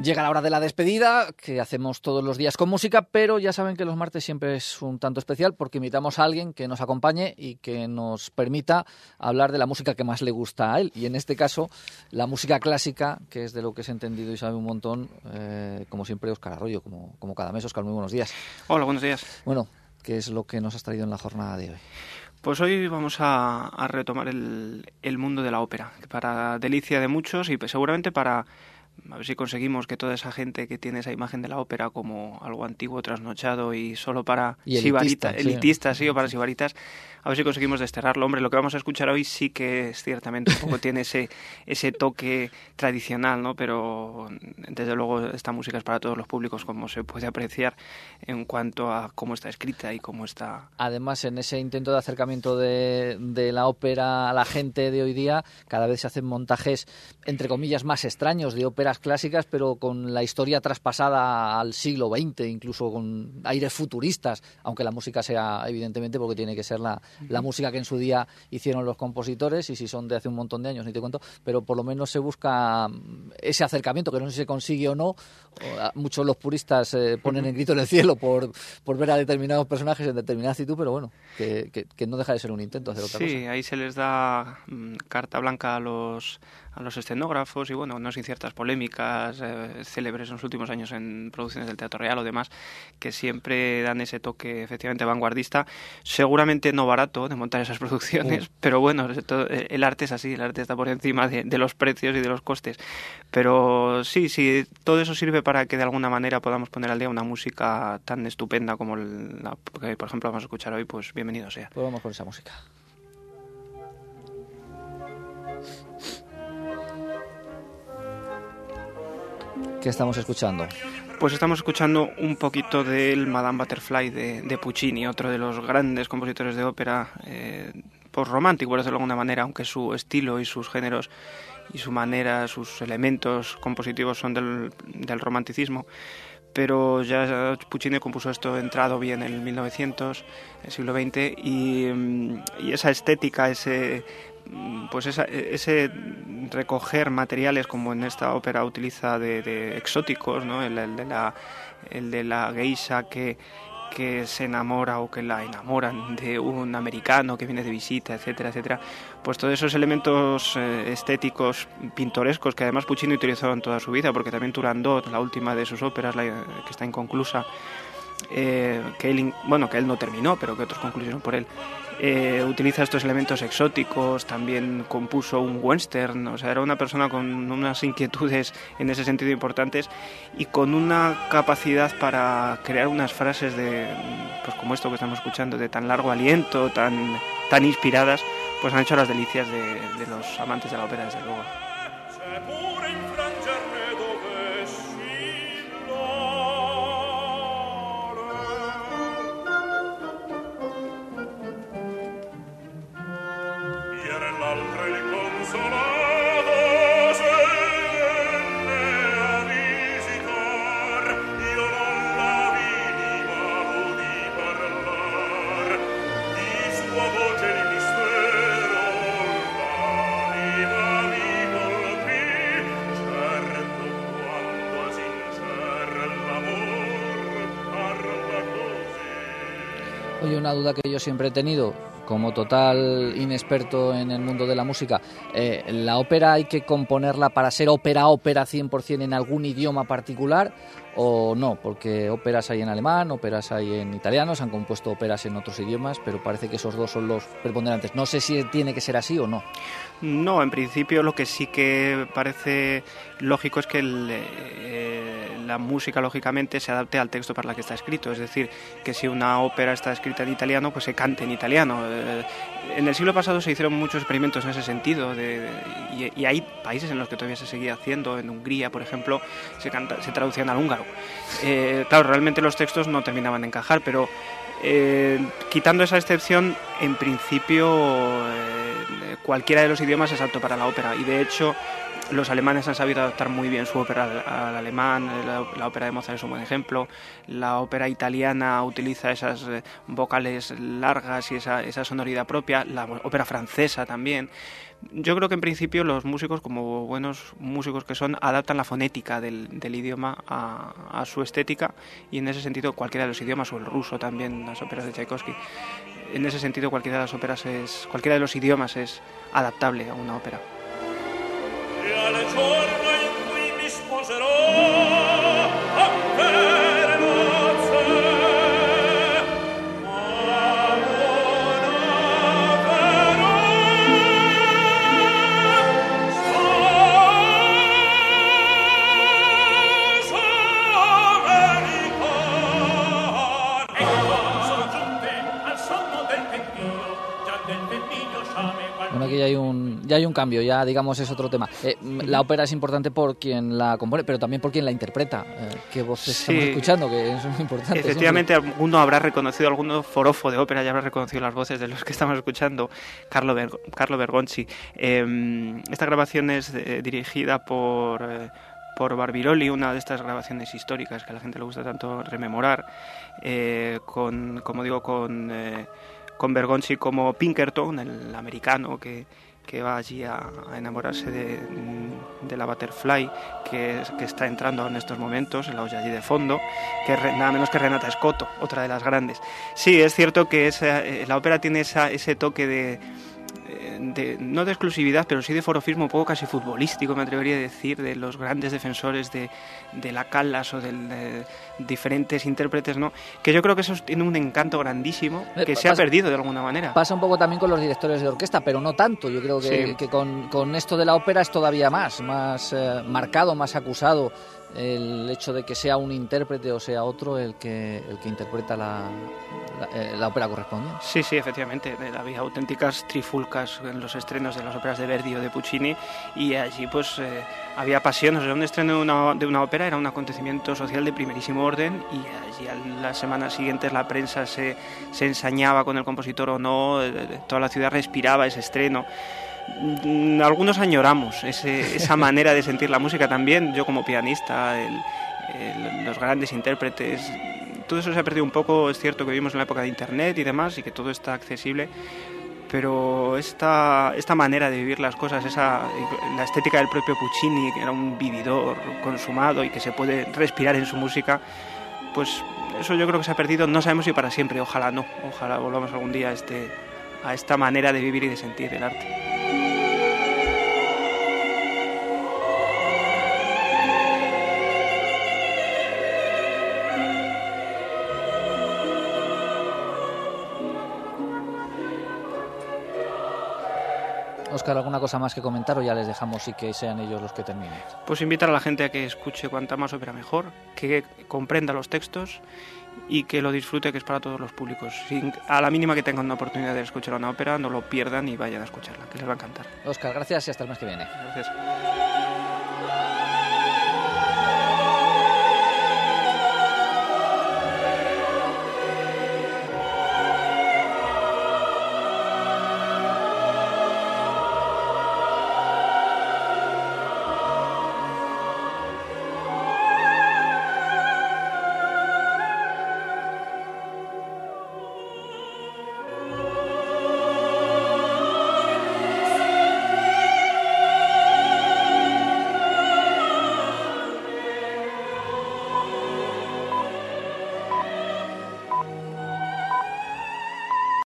Llega la hora de la despedida, que hacemos todos los días con música, pero ya saben que los martes siempre es un tanto especial porque invitamos a alguien que nos acompañe y que nos permita hablar de la música que más le gusta a él. Y en este caso, la música clásica, que es de lo que se ha entendido y sabe un montón, eh, como siempre, Oscar Arroyo, como, como cada mes. Oscar, muy buenos días. Hola, buenos días. Bueno, ¿qué es lo que nos has traído en la jornada de hoy? Pues hoy vamos a, retomar el, el, mundo de la ópera, que para delicia de muchos y pues seguramente para a ver si conseguimos que toda esa gente que tiene esa imagen de la ópera como algo antiguo, trasnochado y solo para y elitista, elitistas, sí, o para sibaritas, a ver si conseguimos desterrarlo. Hombre, lo que vamos a escuchar hoy sí que es ciertamente un poco tiene ese, ese toque tradicional, ¿no? Pero desde luego esta música es para todos los públicos, como se puede apreciar en cuanto a cómo está escrita y cómo está. Además, en ese intento de acercamiento de, de la ópera a la gente de hoy día, cada vez se hacen montajes, entre comillas, más extraños de óperas clásicas, pero con la historia traspasada al siglo XX, incluso con aires futuristas, aunque la música sea, evidentemente, porque tiene que ser la, la música que en su día hicieron los compositores y si son de hace un montón de años, ni te cuento, pero por lo menos se busca mm, ese acercamiento, que no sé si se consigue o no. Muchos los puristas eh, ponen el grito en el cielo por, por ver a determinados personajes en determinada actitud, pero bueno, que, que, no deja de ser un intento hacer otra cosa. Sí, ahí se les da mm, carta blanca a los a los escenógrafos y bueno, no sin ciertas polémicas eh, célebres en los últimos años en producciones del Teatro Real o demás, que siempre dan ese toque efectivamente vanguardista, seguramente no barato de montar esas producciones, pero bueno, el arte es así, el arte está por encima de, los precios y de los costes. Pero sí, sí, todo eso sirve para que de alguna manera podamos poner al día una música tan estupenda como la que, por ejemplo, vamos a escuchar hoy, pues bienvenido sea. Pues vamos con esa música. ¿Qué estamos escuchando? Pues estamos escuchando un poquito del Madame Butterfly de, Puccini, otro de los grandes compositores de ópera eh, romántico por decirlo de alguna manera, aunque su estilo y sus géneros y su manera, sus elementos compositivos son del, del romanticismo. Pero ya Puccini compuso esto entrado bien en el 1900, el siglo XX, y, y esa estética, ese pues ese recoger materiales como en esta ópera utiliza de, exóticos, ¿no? el, de la, el de la geisha que, que se enamora o que la enamoran de un americano que viene de visita, etcétera, etcétera, pues todos esos elementos eh, estéticos pintorescos que además Puccini utilizó en toda su vida, porque también Turandot, la última de sus óperas, la, que está inconclusa, eh, que él, bueno, que él no terminó, pero que otros concluyeron por él, eh, utiliza estos elementos exóticos, también compuso un western, o sea, era una persona con unas inquietudes en ese sentido importantes y con una capacidad para crear unas frases de, pues como esto que estamos escuchando, de tan largo aliento, tan, tan inspiradas, pues han hecho las delicias de, de los amantes de la ópera, desde luego. Oye, una duda que yo siempre he tenido, como total inexperto en el mundo de la música, eh, ¿la ópera hay que componerla para ser ópera, ópera 100% en algún idioma particular o no? Porque óperas hay en alemán, óperas hay en italiano, se han compuesto óperas en otros idiomas, pero parece que esos dos son los preponderantes. No sé si tiene que ser así o no. No, en principio lo que sí que parece lógico es que eh, la música, lógicamente, se adapte al texto para el que está escrito. Es decir, que si una ópera está escrita en italiano, pues se cante en italiano. Eh, en el siglo pasado se hicieron muchos experimentos en ese sentido, y, hay países en los que todavía se seguía haciendo. En Hungría, por ejemplo, se, canta, se traducían al húngaro. Eh, claro, realmente los textos no terminaban de encajar, pero eh, quitando esa excepción, en principio cualquiera de los idiomas es apto para la ópera. Y de hecho, Los alemanes han sabido adaptar muy bien su ópera al, alemán, la, ópera de Mozart es un buen ejemplo, la ópera italiana utiliza esas eh, vocales largas y esa, esa sonoridad propia, la ópera francesa también. Yo creo que en principio los músicos, como buenos músicos que son, adaptan la fonética del, idioma a, su estética y en ese sentido cualquiera de los idiomas, o el ruso también, las óperas de Tchaikovsky, en ese sentido cualquiera de las óperas es, cualquiera de los idiomas es adaptable a una ópera. al giorno in cui mi sposerò ya hay un cambio, ya digamos es otro tema. Eh, la ópera es importante por quien la compone, pero también por quien la interpreta. Eh, ¿Qué voces estamos escuchando? Que es muy importante. Efectivamente, alguno habrá reconocido, alguno forofo de ópera ya habrá reconocido las voces de los que estamos escuchando, Carlo, Carlo Bergonzi. Em, esta grabación es eh, dirigida por por Barbirolli, una de estas grabaciones históricas que a la gente le gusta tanto rememorar, con, como digo, con con Bergonzi como Pinkerton, el americano que, va allí a, enamorarse de, la Butterfly, que, que, está entrando en estos momentos, la olla allí de fondo, que nada menos que Renata Scotto, otra de las grandes. Sí, es cierto que esa, eh, la ópera tiene ese toque de no de exclusividad, pero sí de forofismo un poco casi futbolístico, me atrevería a decir, de los grandes defensores de, de la Callas o de, diferentes intérpretes, ¿no? Que yo creo que eso tiene un encanto grandísimo eh, que se ha perdido de alguna manera. Pasa un poco también con los directores de orquesta, pero no tanto. Yo creo que, que con, con, esto de la ópera es todavía más, más eh, marcado, más acusado el hecho de que sea un intérprete o sea otro el que, el que interpreta la, eh, la, ópera correspondiente. Sí, sí, efectivamente. Había auténticas trifulcas en los estrenos de las óperas de Verdi o de Puccini y allí pues eh, había pasión. O sea, un estreno de una, de una, ópera era un acontecimiento social de primerísimo orden y allí a las semanas siguientes la prensa se, se ensañaba con el compositor o no, eh, toda la ciudad respiraba ese estreno. Mm, algunos añoramos esa manera de sentir la música también, yo como pianista, los grandes intérpretes, todo eso se ha perdido un poco, es cierto que vivimos en la época de Internet y demás y que todo está accesible, pero esta, esta manera de vivir las cosas, esa, la estética del propio Puccini, que era un vividor consumado y que se puede respirar en su música, pues eso yo creo que se ha perdido, no sabemos si para siempre, ojalá no, ojalá volvamos algún día a, este, a esta manera de vivir y de sentir el arte. Oscar, ¿alguna cosa más que comentar o ya les dejamos y que sean ellos los que terminen? Pues invitar a la gente a que escuche cuanta más ópera mejor, que comprenda los textos y que lo disfrute, que es para todos los públicos. a la mínima que tengan una oportunidad de escuchar una ópera, no lo pierdan y vayan a escucharla, que les va a encantar. Oscar, gracias y hasta el mes que viene. Gracias.